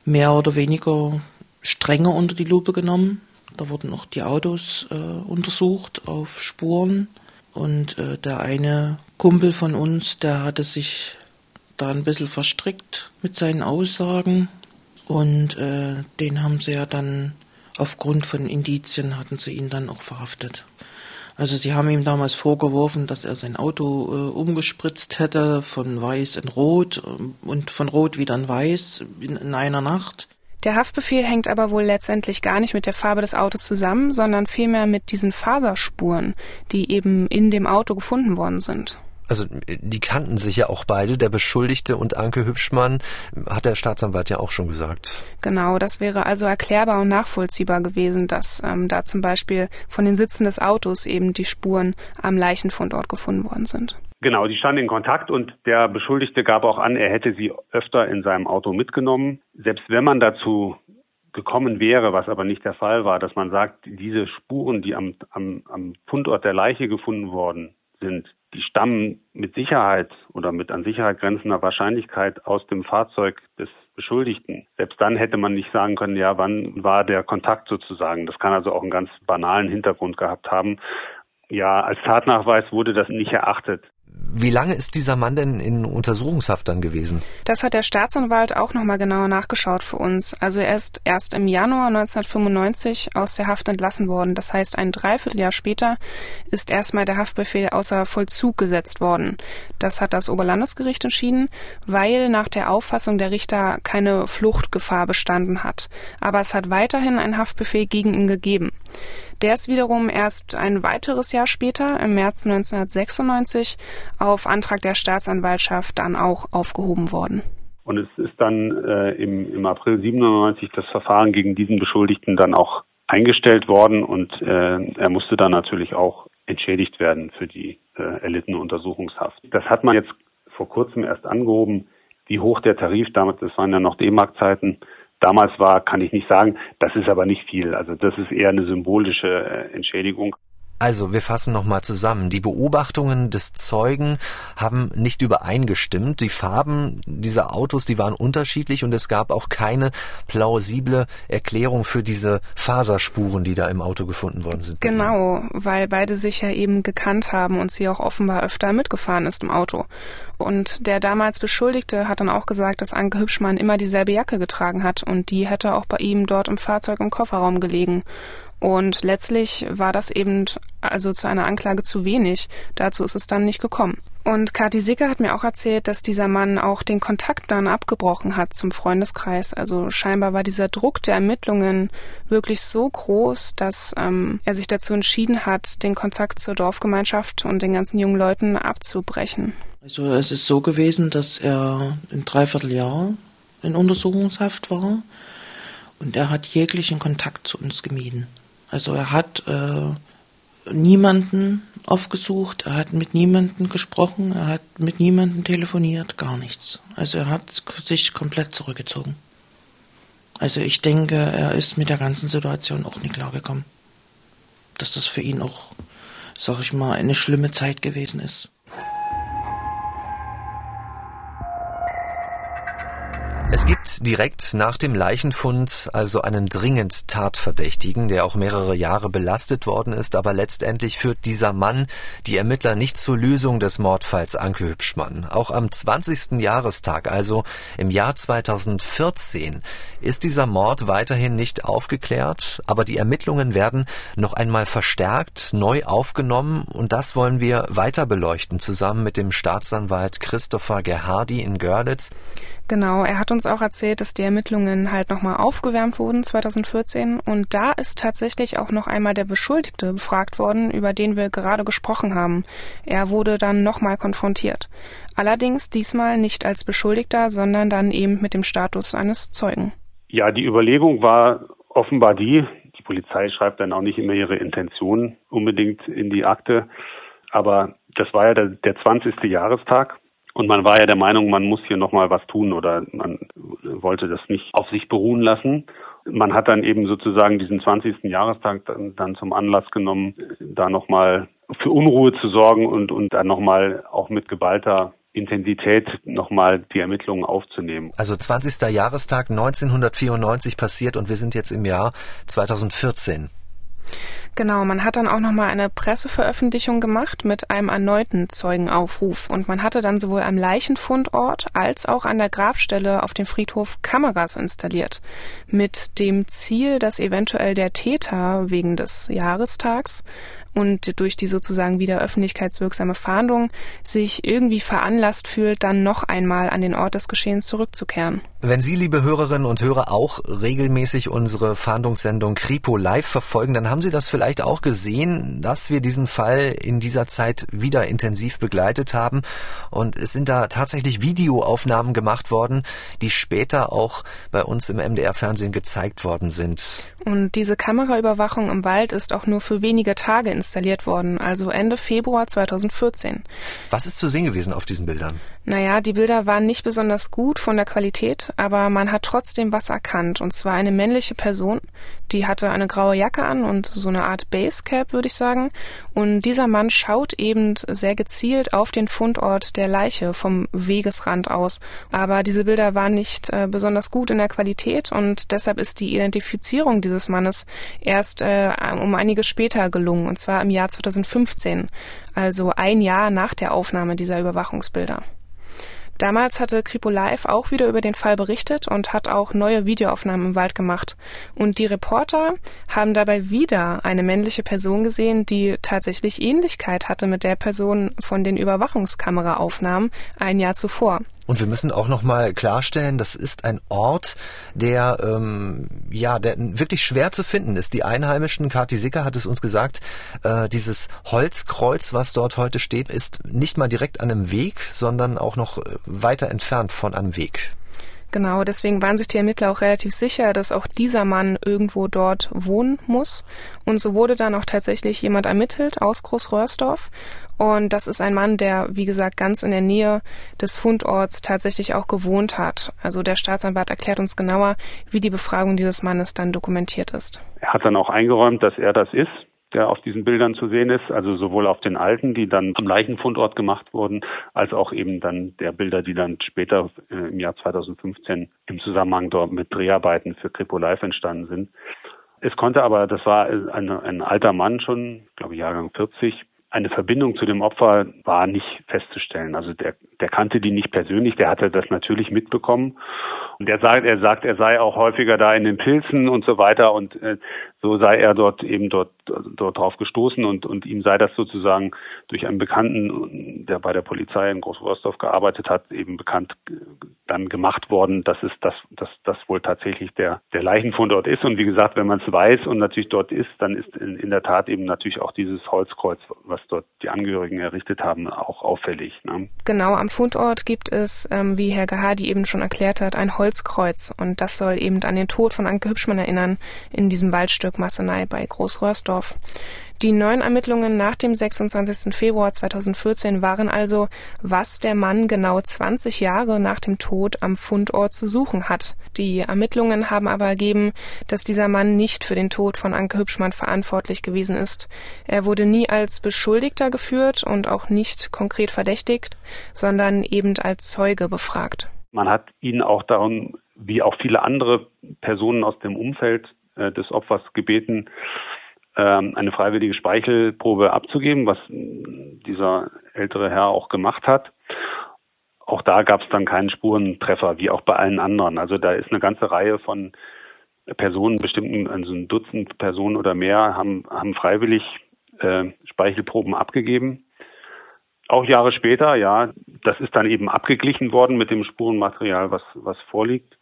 mehr oder weniger strenger unter die Lupe genommen. Da wurden auch die Autos äh, untersucht auf Spuren. Und äh, der eine Kumpel von uns, der hatte sich da ein bisschen verstrickt mit seinen Aussagen. Und äh, den haben sie ja dann aufgrund von Indizien hatten sie ihn dann auch verhaftet. Also sie haben ihm damals vorgeworfen, dass er sein Auto äh, umgespritzt hätte von weiß in rot ähm, und von rot wieder in weiß in, in einer Nacht. Der Haftbefehl hängt aber wohl letztendlich gar nicht mit der Farbe des Autos zusammen, sondern vielmehr mit diesen Faserspuren, die eben in dem Auto gefunden worden sind also die kannten sich ja auch beide, der Beschuldigte und Anke Hübschmann, hat der Staatsanwalt ja auch schon gesagt. Genau, das wäre also erklärbar und nachvollziehbar gewesen, dass ähm, da zum Beispiel von den Sitzen des Autos eben die Spuren am Leichenfundort gefunden worden sind. Genau, die standen in Kontakt und der Beschuldigte gab auch an, er hätte sie öfter in seinem Auto mitgenommen. Selbst wenn man dazu gekommen wäre, was aber nicht der Fall war, dass man sagt, diese Spuren, die am, am, am Fundort der Leiche gefunden worden sind, die stammen mit Sicherheit oder mit an Sicherheit grenzender Wahrscheinlichkeit aus dem Fahrzeug des Beschuldigten. Selbst dann hätte man nicht sagen können, ja, wann war der Kontakt sozusagen. Das kann also auch einen ganz banalen Hintergrund gehabt haben. Ja, als Tatnachweis wurde das nicht erachtet. Wie lange ist dieser Mann denn in Untersuchungshaft dann gewesen? Das hat der Staatsanwalt auch nochmal genauer nachgeschaut für uns. Also er ist erst im Januar 1995 aus der Haft entlassen worden. Das heißt, ein Dreivierteljahr später ist erstmal der Haftbefehl außer Vollzug gesetzt worden. Das hat das Oberlandesgericht entschieden, weil nach der Auffassung der Richter keine Fluchtgefahr bestanden hat. Aber es hat weiterhin einen Haftbefehl gegen ihn gegeben. Der ist wiederum erst ein weiteres Jahr später, im März 1996, auf Antrag der Staatsanwaltschaft dann auch aufgehoben worden. Und es ist dann äh, im, im April 97 das Verfahren gegen diesen Beschuldigten dann auch eingestellt worden und äh, er musste dann natürlich auch entschädigt werden für die äh, erlittene Untersuchungshaft. Das hat man jetzt vor kurzem erst angehoben, wie hoch der Tarif damals, das waren ja noch D-Mark-Zeiten, damals war, kann ich nicht sagen. Das ist aber nicht viel. Also das ist eher eine symbolische äh, Entschädigung. Also, wir fassen nochmal zusammen. Die Beobachtungen des Zeugen haben nicht übereingestimmt. Die Farben dieser Autos, die waren unterschiedlich und es gab auch keine plausible Erklärung für diese Faserspuren, die da im Auto gefunden worden sind. Genau, weil beide sich ja eben gekannt haben und sie auch offenbar öfter mitgefahren ist im Auto. Und der damals Beschuldigte hat dann auch gesagt, dass Anke Hübschmann immer dieselbe Jacke getragen hat und die hätte auch bei ihm dort im Fahrzeug im Kofferraum gelegen. Und letztlich war das eben also zu einer Anklage zu wenig. Dazu ist es dann nicht gekommen. Und Kati Sicker hat mir auch erzählt, dass dieser Mann auch den Kontakt dann abgebrochen hat zum Freundeskreis. Also scheinbar war dieser Druck der Ermittlungen wirklich so groß, dass ähm, er sich dazu entschieden hat, den Kontakt zur Dorfgemeinschaft und den ganzen jungen Leuten abzubrechen. Also es ist so gewesen, dass er ein Dreivierteljahr in Untersuchungshaft war und er hat jeglichen Kontakt zu uns gemieden. Also er hat äh, niemanden aufgesucht, er hat mit niemanden gesprochen, er hat mit niemanden telefoniert, gar nichts. Also er hat sich komplett zurückgezogen. Also ich denke, er ist mit der ganzen Situation auch nicht klargekommen. Dass das für ihn auch, sag ich mal, eine schlimme Zeit gewesen ist. Es gibt direkt nach dem Leichenfund also einen dringend Tatverdächtigen, der auch mehrere Jahre belastet worden ist, aber letztendlich führt dieser Mann die Ermittler nicht zur Lösung des Mordfalls Anke Hübschmann. Auch am 20. Jahrestag, also im Jahr 2014, ist dieser Mord weiterhin nicht aufgeklärt, aber die Ermittlungen werden noch einmal verstärkt, neu aufgenommen und das wollen wir weiter beleuchten, zusammen mit dem Staatsanwalt Christopher Gerhardi in Görlitz. Genau, er hat uns auch erzählt, dass die Ermittlungen halt nochmal aufgewärmt wurden 2014 und da ist tatsächlich auch noch einmal der Beschuldigte befragt worden, über den wir gerade gesprochen haben. Er wurde dann nochmal konfrontiert. Allerdings diesmal nicht als Beschuldigter, sondern dann eben mit dem Status eines Zeugen. Ja, die Überlegung war offenbar die, die Polizei schreibt dann auch nicht immer ihre Intentionen unbedingt in die Akte, aber das war ja der, der 20. Jahrestag und man war ja der Meinung, man muss hier nochmal was tun oder man wollte das nicht auf sich beruhen lassen. Man hat dann eben sozusagen diesen 20. Jahrestag dann, dann zum Anlass genommen, da nochmal für Unruhe zu sorgen und, und dann nochmal auch mit geballter Intensität nochmal die Ermittlungen aufzunehmen. Also 20. Jahrestag 1994 passiert und wir sind jetzt im Jahr 2014. Genau, man hat dann auch nochmal eine Presseveröffentlichung gemacht mit einem erneuten Zeugenaufruf und man hatte dann sowohl am Leichenfundort als auch an der Grabstelle auf dem Friedhof Kameras installiert. Mit dem Ziel, dass eventuell der Täter wegen des Jahrestags und durch die sozusagen wieder öffentlichkeitswirksame Fahndung sich irgendwie veranlasst fühlt, dann noch einmal an den Ort des Geschehens zurückzukehren. Wenn Sie, liebe Hörerinnen und Hörer, auch regelmäßig unsere Fahndungssendung Kripo Live verfolgen, dann haben Sie das vielleicht auch gesehen, dass wir diesen Fall in dieser Zeit wieder intensiv begleitet haben. Und es sind da tatsächlich Videoaufnahmen gemacht worden, die später auch bei uns im MDR-Fernsehen gezeigt worden sind. Und diese Kameraüberwachung im Wald ist auch nur für wenige Tage installiert worden, also Ende Februar 2014. Was ist zu sehen gewesen auf diesen Bildern? Naja, die Bilder waren nicht besonders gut von der Qualität, aber man hat trotzdem was erkannt. Und zwar eine männliche Person, die hatte eine graue Jacke an und so eine Art Basecap, würde ich sagen. Und dieser Mann schaut eben sehr gezielt auf den Fundort der Leiche vom Wegesrand aus. Aber diese Bilder waren nicht äh, besonders gut in der Qualität und deshalb ist die Identifizierung dieses Mannes erst äh, um einiges später gelungen, und zwar im Jahr 2015, also ein Jahr nach der Aufnahme dieser Überwachungsbilder. Damals hatte Kripo Live auch wieder über den Fall berichtet und hat auch neue Videoaufnahmen im Wald gemacht. Und die Reporter haben dabei wieder eine männliche Person gesehen, die tatsächlich Ähnlichkeit hatte mit der Person von den Überwachungskameraaufnahmen ein Jahr zuvor. Und wir müssen auch noch mal klarstellen, das ist ein Ort, der ähm, ja, der wirklich schwer zu finden ist. Die Einheimischen, Kati Sicker hat es uns gesagt, äh, dieses Holzkreuz, was dort heute steht, ist nicht mal direkt an einem Weg, sondern auch noch äh, weiter entfernt von einem Weg. Genau, deswegen waren sich die Ermittler auch relativ sicher, dass auch dieser Mann irgendwo dort wohnen muss. Und so wurde dann auch tatsächlich jemand ermittelt aus Großröhrsdorf. Und das ist ein Mann, der, wie gesagt, ganz in der Nähe des Fundorts tatsächlich auch gewohnt hat. Also der Staatsanwalt erklärt uns genauer, wie die Befragung dieses Mannes dann dokumentiert ist. Er hat dann auch eingeräumt, dass er das ist, der auf diesen Bildern zu sehen ist, also sowohl auf den alten, die dann am Leichenfundort gemacht wurden, als auch eben dann der Bilder, die dann später äh, im Jahr 2015 im Zusammenhang dort mit Dreharbeiten für Kripo Live entstanden sind. Es konnte aber, das war ein, ein alter Mann schon, glaube ich Jahrgang 40, eine Verbindung zu dem Opfer war nicht festzustellen. Also der, der kannte die nicht persönlich, der hatte das natürlich mitbekommen. Und er sagt, er sagt, er sei auch häufiger da in den Pilzen und so weiter und äh, so sei er dort eben dort dort drauf gestoßen und und ihm sei das sozusagen durch einen Bekannten, der bei der Polizei in Großwurstorf gearbeitet hat, eben bekannt dann gemacht worden, dass es das dass das wohl tatsächlich der der Leichenfund dort ist und wie gesagt, wenn man es weiß und natürlich dort ist, dann ist in, in der Tat eben natürlich auch dieses Holzkreuz, was dort die Angehörigen errichtet haben, auch auffällig. Ne? Genau, am Fundort gibt es, ähm, wie Herr Gahadi eben schon erklärt hat, ein Holzkreuz und das soll eben an den Tod von Anke Hübschmann erinnern in diesem Waldstück Bezirk Massenei bei Großröhrsdorf. Die neuen Ermittlungen nach dem 26. Februar 2014 waren also, was der Mann genau 20 Jahre nach dem Tod am Fundort zu suchen hat. Die Ermittlungen haben aber ergeben, dass dieser Mann nicht für den Tod von Anke Hübschmann verantwortlich gewesen ist. Er wurde nie als Beschuldigter geführt und auch nicht konkret verdächtigt, sondern eben als Zeuge befragt. Man hat ihn auch darum, wie auch viele andere Personen aus dem Umfeld äh, des Opfers gebeten, ähm, eine freiwillige Speichelprobe abzugeben, was dieser ältere Herr auch gemacht hat. Auch da gab es dann keinen Spurentreffer, wie auch bei allen anderen. Also da ist eine ganze Reihe von Personen, bestimmten, also ein Dutzend Personen oder mehr, haben, haben freiwillig äh, Speichelproben abgegeben. Auch Jahre später, ja, das ist dann eben abgeglichen worden mit dem Spurenmaterial, was, was vorliegt.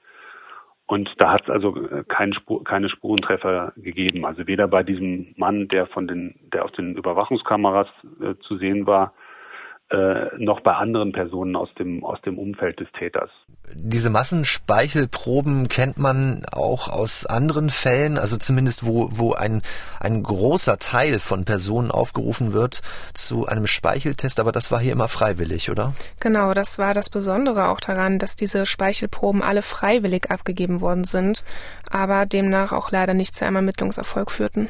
Und da hat es also äh, kein Spur, keine Spurentreffer gegeben. Also weder bei diesem Mann, der von den, der auf den Überwachungskameras äh, zu sehen war, äh, noch bei anderen Personen aus dem, aus dem Umfeld des Täters. Diese Massenspeichelproben kennt man auch aus anderen Fällen, also zumindest wo, wo ein, ein großer Teil von Personen aufgerufen wird zu einem Speicheltest, aber das war hier immer freiwillig, oder? Genau, das war das Besondere auch daran, dass diese Speichelproben alle freiwillig abgegeben worden sind, aber demnach auch leider nicht zu einem Ermittlungserfolg führten.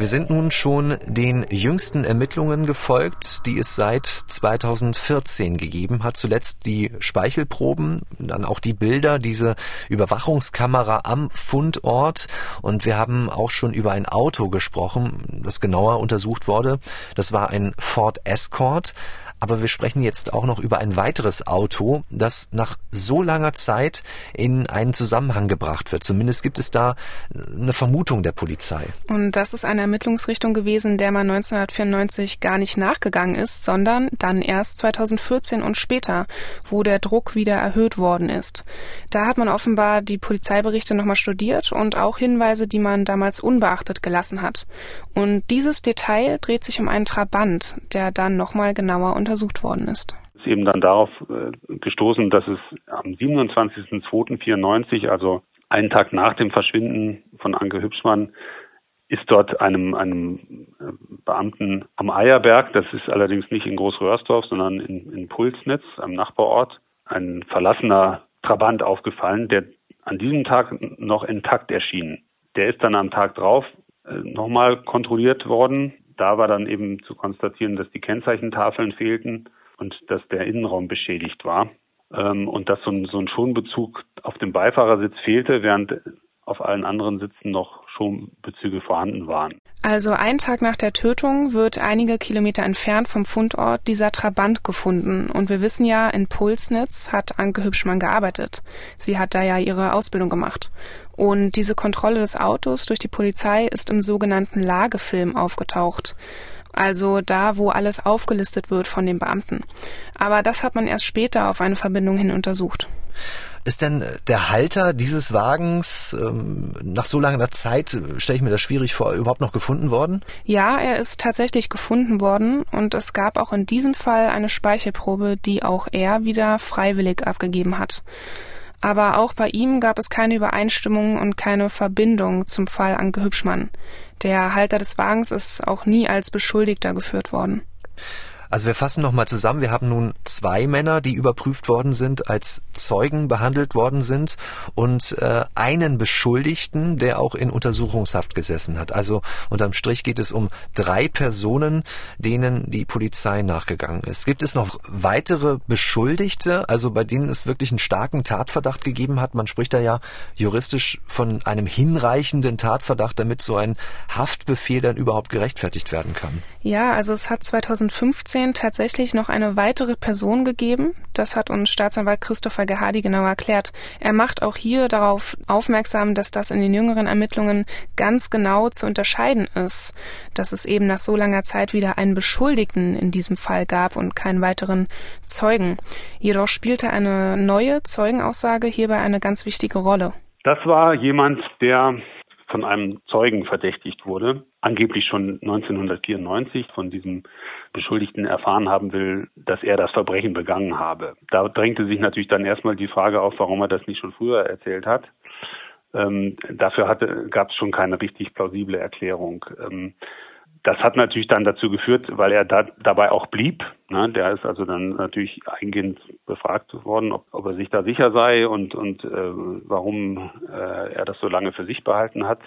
Wir sind nun schon den jüngsten Ermittlungen gefolgt, die es seit 2014 gegeben hat. Zuletzt die Speichelproben, dann auch die Bilder, diese Überwachungskamera am Fundort. Und wir haben auch schon über ein Auto gesprochen, das genauer untersucht wurde. Das war ein Ford Escort. Aber wir sprechen jetzt auch noch über ein weiteres Auto, das nach so langer Zeit in einen Zusammenhang gebracht wird. Zumindest gibt es da eine Vermutung der Polizei. Und das ist eine Ermittlungsrichtung gewesen, der man 1994 gar nicht nachgegangen ist, sondern dann erst 2014 und später, wo der Druck wieder erhöht worden ist. Da hat man offenbar die Polizeiberichte nochmal studiert und auch Hinweise, die man damals unbeachtet gelassen hat. Und dieses Detail dreht sich um einen Trabant, der dann nochmal genauer unter untersucht worden ist. Ist eben dann darauf äh, gestoßen, dass es am 27.02.94, also einen Tag nach dem Verschwinden von Anke Hübschmann, ist dort einem, einem äh, Beamten am Eierberg, das ist allerdings nicht in Großröhrsdorf, sondern in, in Pulsnitz, am Nachbarort, ein verlassener Trabant aufgefallen, der an diesem Tag noch intakt erschien. Der ist dann am Tag drauf nochmal kontrolliert worden. Da war dann eben zu konstatieren, dass die Kennzeichentafeln fehlten und dass der Innenraum beschädigt war ähm, und dass so ein, so ein Schonbezug auf dem Beifahrersitz fehlte, während auf allen anderen Sitzen noch Schonbezüge vorhanden waren. Also ein Tag nach der Tötung wird einige Kilometer entfernt vom Fundort dieser Trabant gefunden. Und wir wissen ja, in Pulsnitz hat Anke Hübschmann gearbeitet. Sie hat da ja ihre Ausbildung gemacht. Und diese Kontrolle des Autos durch die Polizei ist im sogenannten Lagefilm aufgetaucht. Also da, wo alles aufgelistet wird von den Beamten. Aber das hat man erst später auf eine Verbindung hin untersucht. Ist denn der Halter dieses Wagens ähm, nach so langer Zeit, stelle ich mir das schwierig vor, überhaupt noch gefunden worden? Ja, er ist tatsächlich gefunden worden und es gab auch in diesem Fall eine Speichelprobe, die auch er wieder freiwillig abgegeben hat. Aber auch bei ihm gab es keine Übereinstimmung und keine Verbindung zum Fall Anke Hübschmann. Der Halter des Wagens ist auch nie als Beschuldigter geführt worden. Also wir fassen nochmal zusammen. Wir haben nun zwei Männer, die überprüft worden sind, als Zeugen behandelt worden sind und äh, einen Beschuldigten, der auch in Untersuchungshaft gesessen hat. Also unterm Strich geht es um drei Personen, denen die Polizei nachgegangen ist. Gibt es noch weitere Beschuldigte, also bei denen es wirklich einen starken Tatverdacht gegeben hat? Man spricht da ja juristisch von einem hinreichenden Tatverdacht, damit so ein Haftbefehl dann überhaupt gerechtfertigt werden kann. Ja, also es hat 2015 2016 tatsächlich noch eine weitere Person gegeben. Das hat uns Staatsanwalt Christopher Gehadi genau erklärt. Er macht auch hier darauf aufmerksam, dass das in den jüngeren Ermittlungen ganz genau zu unterscheiden ist, dass es eben nach so langer Zeit wieder einen Beschuldigten in diesem Fall gab und keinen weiteren Zeugen. Jedoch spielte eine neue Zeugenaussage hierbei eine ganz wichtige Rolle. Das war jemand, der von einem Zeugen verdächtigt wurde, angeblich schon 1994 von diesem Beschuldigten erfahren haben will, dass er das Verbrechen begangen habe. Da drängte sich natürlich dann erstmal die Frage auf, warum er das nicht schon früher erzählt hat. Ähm, dafür gab es schon keine richtig plausible Erklärung. Ähm, das hat natürlich dann dazu geführt, weil er da, dabei auch blieb. Ne, der ist also dann natürlich eingehend befragt worden, ob, ob er sich da sicher sei und, und äh, warum äh, er das so lange für sich behalten hat.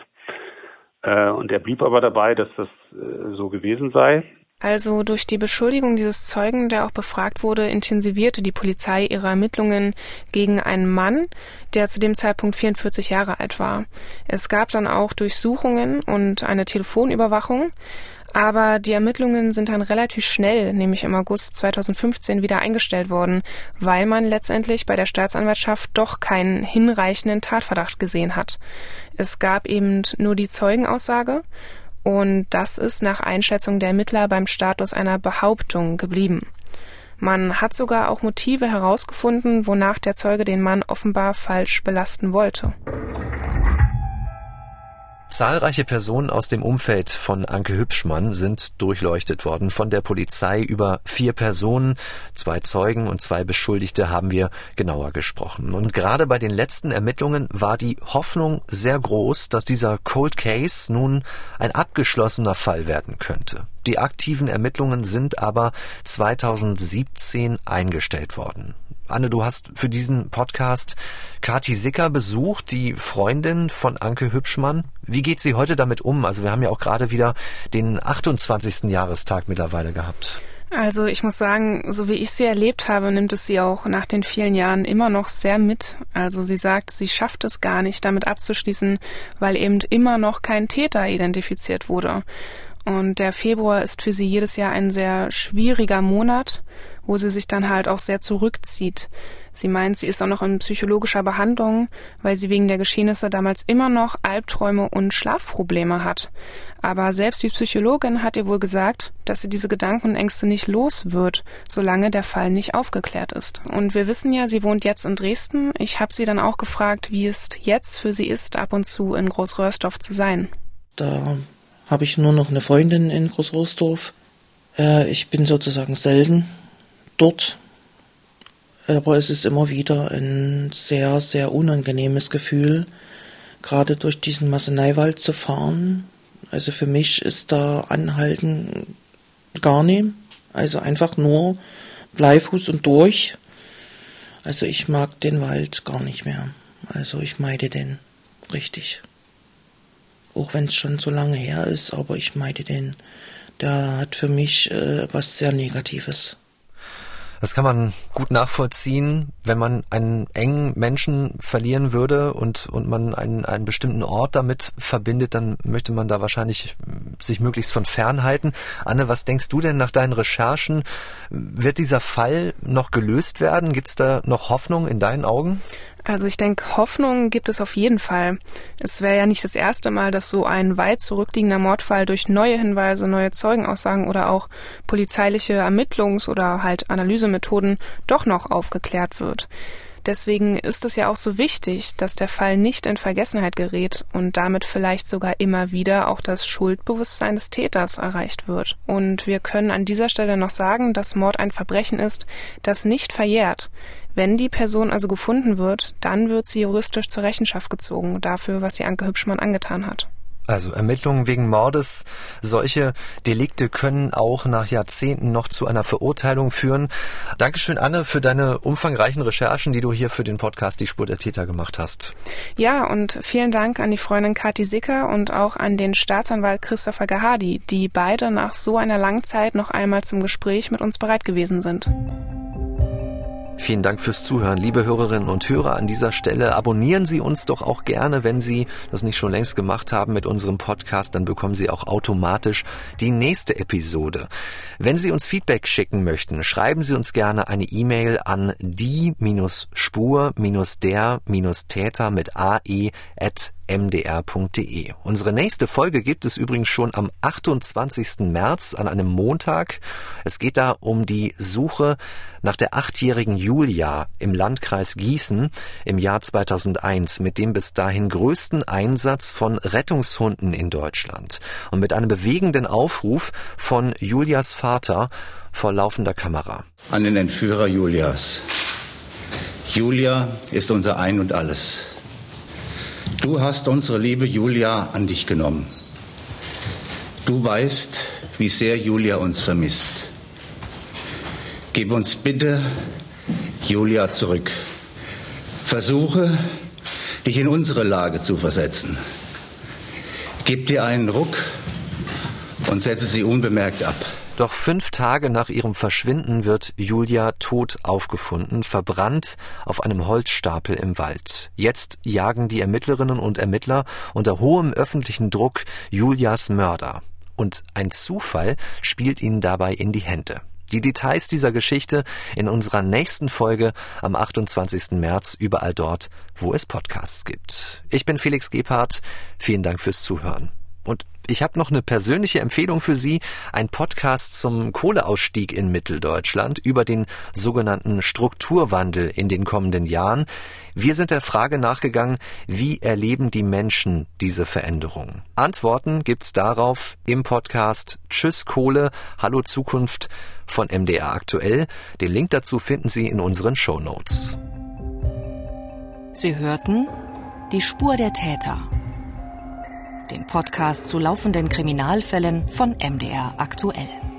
Äh, und er blieb aber dabei, dass das äh, so gewesen sei. Also durch die Beschuldigung dieses Zeugen, der auch befragt wurde, intensivierte die Polizei ihre Ermittlungen gegen einen Mann, der zu dem Zeitpunkt 44 Jahre alt war. Es gab dann auch Durchsuchungen und eine Telefonüberwachung. Aber die Ermittlungen sind dann relativ schnell, nämlich im August 2015, wieder eingestellt worden, weil man letztendlich bei der Staatsanwaltschaft doch keinen hinreichenden Tatverdacht gesehen hat. Es gab eben nur die Zeugenaussage und das ist nach Einschätzung der Ermittler beim Status einer Behauptung geblieben. Man hat sogar auch Motive herausgefunden, wonach der Zeuge den Mann offenbar falsch belasten wollte. Zahlreiche Personen aus dem Umfeld von Anke Hübschmann sind durchleuchtet worden von der Polizei. Über vier Personen, zwei Zeugen und zwei Beschuldigte haben wir genauer gesprochen. Und gerade bei den letzten Ermittlungen war die Hoffnung sehr groß, dass dieser Cold Case nun ein abgeschlossener Fall werden könnte. Die aktiven Ermittlungen sind aber 2017 eingestellt worden. Anne, du hast für diesen Podcast Kati Sicker besucht, die Freundin von Anke Hübschmann. Wie geht sie heute damit um? Also wir haben ja auch gerade wieder den 28. Jahrestag mittlerweile gehabt. Also ich muss sagen, so wie ich sie erlebt habe, nimmt es sie auch nach den vielen Jahren immer noch sehr mit. Also sie sagt, sie schafft es gar nicht, damit abzuschließen, weil eben immer noch kein Täter identifiziert wurde. Und der Februar ist für sie jedes Jahr ein sehr schwieriger Monat, wo sie sich dann halt auch sehr zurückzieht. Sie meint, sie ist auch noch in psychologischer Behandlung, weil sie wegen der Geschehnisse damals immer noch Albträume und Schlafprobleme hat. Aber selbst die Psychologin hat ihr wohl gesagt, dass sie diese Gedanken und Ängste nicht los wird, solange der Fall nicht aufgeklärt ist. Und wir wissen ja, sie wohnt jetzt in Dresden. Ich habe sie dann auch gefragt, wie es jetzt für sie ist, ab und zu in Großröhrsdorf zu sein. Da habe ich nur noch eine Freundin in Großrostorf. Äh, ich bin sozusagen selten dort, aber es ist immer wieder ein sehr, sehr unangenehmes Gefühl, gerade durch diesen Masseneiwald zu fahren. Also für mich ist da Anhalten gar nicht. Also einfach nur Bleifuß und durch. Also ich mag den Wald gar nicht mehr. Also ich meide den richtig. Auch wenn es schon so lange her ist, aber ich meide den. Der hat für mich äh, was sehr Negatives. Das kann man gut nachvollziehen, wenn man einen engen Menschen verlieren würde und, und man einen, einen bestimmten Ort damit verbindet, dann möchte man da wahrscheinlich sich möglichst von fernhalten. Anne, was denkst du denn nach deinen Recherchen? Wird dieser Fall noch gelöst werden? Gibt es da noch Hoffnung in deinen Augen? Also ich denke, Hoffnung gibt es auf jeden Fall. Es wäre ja nicht das erste Mal, dass so ein weit zurückliegender Mordfall durch neue Hinweise, neue Zeugenaussagen oder auch polizeiliche Ermittlungs- oder halt Analysemethoden doch noch aufgeklärt wird. Deswegen ist es ja auch so wichtig, dass der Fall nicht in Vergessenheit gerät und damit vielleicht sogar immer wieder auch das Schuldbewusstsein des Täters erreicht wird. Und wir können an dieser Stelle noch sagen, dass Mord ein Verbrechen ist, das nicht verjährt. Wenn die Person also gefunden wird, dann wird sie juristisch zur Rechenschaft gezogen dafür, was sie Anke Hübschmann angetan hat. Also Ermittlungen wegen Mordes, solche Delikte können auch nach Jahrzehnten noch zu einer Verurteilung führen. Dankeschön, Anne, für deine umfangreichen Recherchen, die du hier für den Podcast Die Spur der Täter gemacht hast. Ja, und vielen Dank an die Freundin Kathi Sicker und auch an den Staatsanwalt Christopher Gahadi, die beide nach so einer langen Zeit noch einmal zum Gespräch mit uns bereit gewesen sind. Vielen Dank fürs Zuhören, liebe Hörerinnen und Hörer. An dieser Stelle abonnieren Sie uns doch auch gerne, wenn Sie das nicht schon längst gemacht haben mit unserem Podcast, dann bekommen Sie auch automatisch die nächste Episode. Wenn Sie uns Feedback schicken möchten, schreiben Sie uns gerne eine E-Mail an die-spur-der-täter mit ae mdr.de. Unsere nächste Folge gibt es übrigens schon am 28. März an einem Montag. Es geht da um die Suche nach der achtjährigen Julia im Landkreis Gießen im Jahr 2001 mit dem bis dahin größten Einsatz von Rettungshunden in Deutschland und mit einem bewegenden Aufruf von Julias Vater vor laufender Kamera. An den Entführer Julias. Julia ist unser Ein und alles. Du hast unsere liebe Julia an dich genommen. Du weißt, wie sehr Julia uns vermisst. Gib uns bitte Julia zurück. Versuche, dich in unsere Lage zu versetzen. Gib dir einen Ruck und setze sie unbemerkt ab. Doch fünf Tage nach ihrem Verschwinden wird Julia tot aufgefunden, verbrannt auf einem Holzstapel im Wald. Jetzt jagen die Ermittlerinnen und Ermittler unter hohem öffentlichen Druck Julias Mörder. Und ein Zufall spielt ihnen dabei in die Hände. Die Details dieser Geschichte in unserer nächsten Folge am 28. März überall dort, wo es Podcasts gibt. Ich bin Felix Gebhardt. Vielen Dank fürs Zuhören. Und ich habe noch eine persönliche Empfehlung für Sie, ein Podcast zum Kohleausstieg in Mitteldeutschland über den sogenannten Strukturwandel in den kommenden Jahren. Wir sind der Frage nachgegangen, wie erleben die Menschen diese Veränderung? Antworten gibt's darauf im Podcast Tschüss Kohle, Hallo Zukunft von MDR aktuell. Den Link dazu finden Sie in unseren Show Notes. Sie hörten die Spur der Täter den Podcast zu laufenden Kriminalfällen von MDR aktuell.